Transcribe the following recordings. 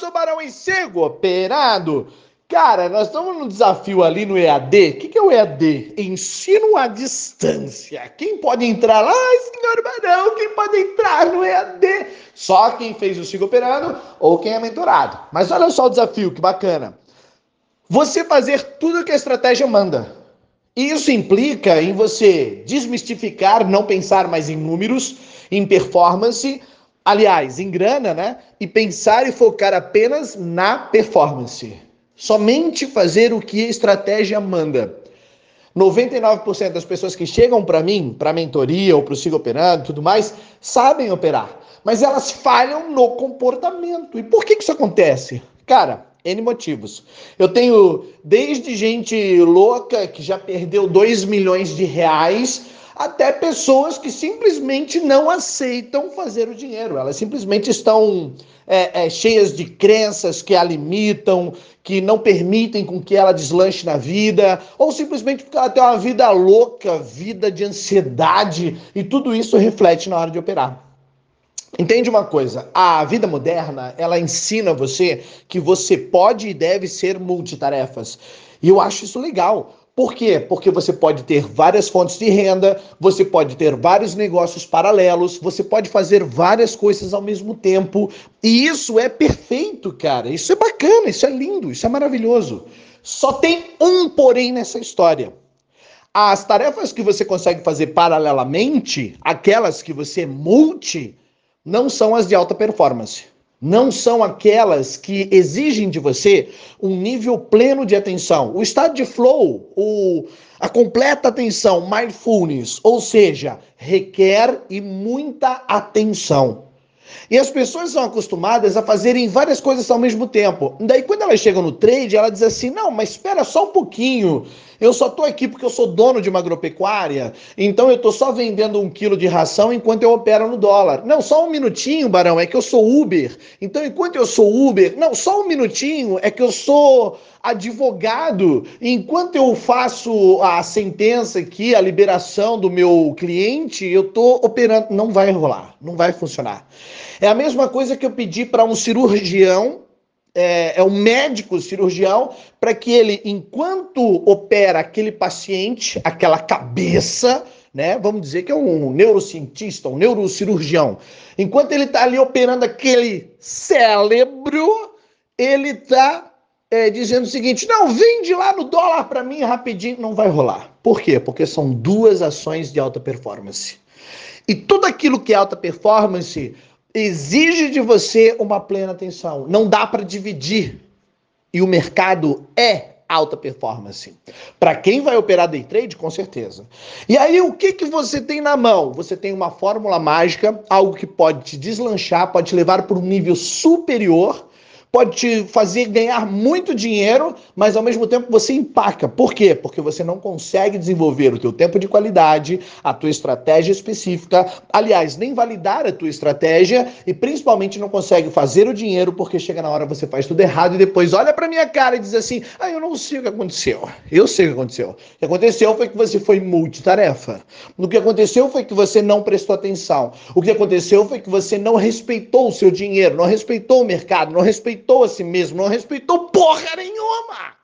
sou Cego, operado. Cara, nós estamos no desafio ali no EAD. O que, que é o EAD? Ensino à distância. Quem pode entrar lá? Senhor Barão, quem pode entrar no EAD? Só quem fez o Sigo Operando ou quem é mentorado. Mas olha só o desafio, que bacana. Você fazer tudo que a estratégia manda. Isso implica em você desmistificar, não pensar mais em números, em performance, aliás, em grana, né? E pensar e focar apenas na performance. Somente fazer o que a estratégia manda. 99% das pessoas que chegam para mim, para mentoria ou para o Siga Operando e tudo mais, sabem operar, mas elas falham no comportamento. E por que, que isso acontece? Cara, N motivos. Eu tenho desde gente louca que já perdeu 2 milhões de reais até pessoas que simplesmente não aceitam fazer o dinheiro. Elas simplesmente estão é, é, cheias de crenças que a limitam, que não permitem com que ela deslanche na vida, ou simplesmente porque ela tem uma vida louca, vida de ansiedade, e tudo isso reflete na hora de operar. Entende uma coisa? A vida moderna, ela ensina você que você pode e deve ser multitarefas. E eu acho isso legal. Por quê? Porque você pode ter várias fontes de renda, você pode ter vários negócios paralelos, você pode fazer várias coisas ao mesmo tempo. E isso é perfeito, cara. Isso é bacana, isso é lindo, isso é maravilhoso. Só tem um porém nessa história. As tarefas que você consegue fazer paralelamente, aquelas que você multi, não são as de alta performance. Não são aquelas que exigem de você um nível pleno de atenção. O estado de flow, o, a completa atenção, mindfulness, ou seja, requer e muita atenção. E as pessoas são acostumadas a fazerem várias coisas ao mesmo tempo. Daí, quando elas chegam no trade, ela diz assim: não, mas espera só um pouquinho. Eu só estou aqui porque eu sou dono de uma agropecuária, então eu estou só vendendo um quilo de ração enquanto eu opero no dólar. Não, só um minutinho, Barão, é que eu sou Uber. Então, enquanto eu sou Uber, não, só um minutinho, é que eu sou advogado. Enquanto eu faço a sentença aqui, a liberação do meu cliente, eu estou operando. Não vai rolar, não vai funcionar. É a mesma coisa que eu pedi para um cirurgião é, é um médico cirurgião para que ele, enquanto opera aquele paciente, aquela cabeça, né? Vamos dizer que é um neurocientista, um neurocirurgião. Enquanto ele está ali operando aquele cérebro, ele está é, dizendo o seguinte: não, vende lá no dólar para mim rapidinho. Não vai rolar. Por quê? Porque são duas ações de alta performance. E tudo aquilo que é alta performance exige de você uma plena atenção. Não dá para dividir. E o mercado é alta performance. Para quem vai operar day trade, com certeza. E aí, o que, que você tem na mão? Você tem uma fórmula mágica, algo que pode te deslanchar, pode te levar para um nível superior pode te fazer ganhar muito dinheiro, mas ao mesmo tempo você empaca. Por quê? Porque você não consegue desenvolver o teu tempo de qualidade, a tua estratégia específica, aliás, nem validar a tua estratégia e principalmente não consegue fazer o dinheiro porque chega na hora você faz tudo errado e depois olha para minha cara e diz assim: "Ah, eu não sei o que aconteceu". Eu sei o que aconteceu. O que aconteceu foi que você foi multitarefa. O que aconteceu foi que você não prestou atenção. O que aconteceu foi que você não respeitou o seu dinheiro, não respeitou o mercado, não respeitou respeitou a si mesmo, não respeitou porra nenhuma.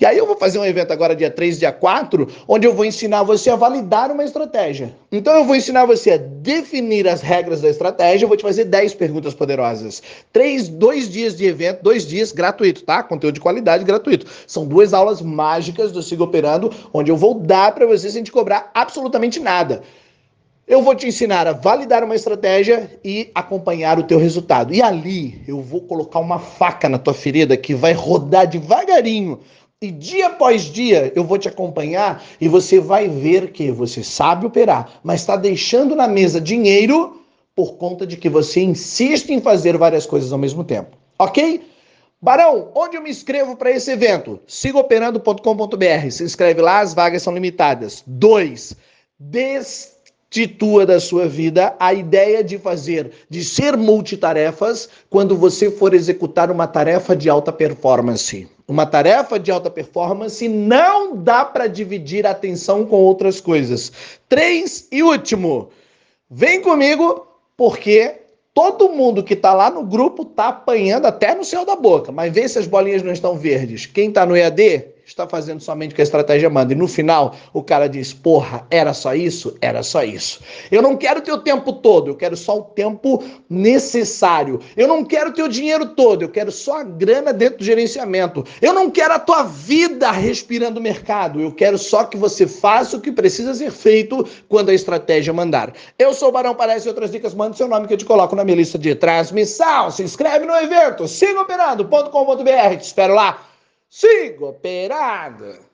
E aí eu vou fazer um evento agora dia 3, dia 4, onde eu vou ensinar você a validar uma estratégia. Então eu vou ensinar você a definir as regras da estratégia, eu vou te fazer 10 perguntas poderosas. Três, dois dias de evento, dois dias gratuito, tá? Conteúdo de qualidade gratuito. São duas aulas mágicas do Siga Operando, onde eu vou dar para você sem te cobrar absolutamente nada. Eu vou te ensinar a validar uma estratégia e acompanhar o teu resultado. E ali eu vou colocar uma faca na tua ferida que vai rodar devagarinho. E dia após dia eu vou te acompanhar e você vai ver que você sabe operar, mas está deixando na mesa dinheiro por conta de que você insiste em fazer várias coisas ao mesmo tempo. Ok? Barão, onde eu me inscrevo para esse evento? Sigaoperando.com.br. Se inscreve lá, as vagas são limitadas. Dois, des titua da sua vida a ideia de fazer, de ser multitarefas quando você for executar uma tarefa de alta performance. Uma tarefa de alta performance não dá para dividir a atenção com outras coisas. Três e último, vem comigo porque todo mundo que está lá no grupo está apanhando até no céu da boca. Mas vê se as bolinhas não estão verdes. Quem está no EAD está fazendo somente o que a estratégia manda. E no final, o cara diz: Porra, era só isso? Era só isso. Eu não quero teu tempo todo, eu quero só o tempo necessário. Eu não quero teu dinheiro todo, eu quero só a grana dentro do gerenciamento. Eu não quero a tua vida respirando o mercado, eu quero só que você faça o que precisa ser feito quando a estratégia mandar. Eu sou o Barão Parece e outras dicas, manda seu nome que eu te coloco na minha lista de transmissão. Se inscreve no evento, siga operando.com.br, te espero lá. Siga operando!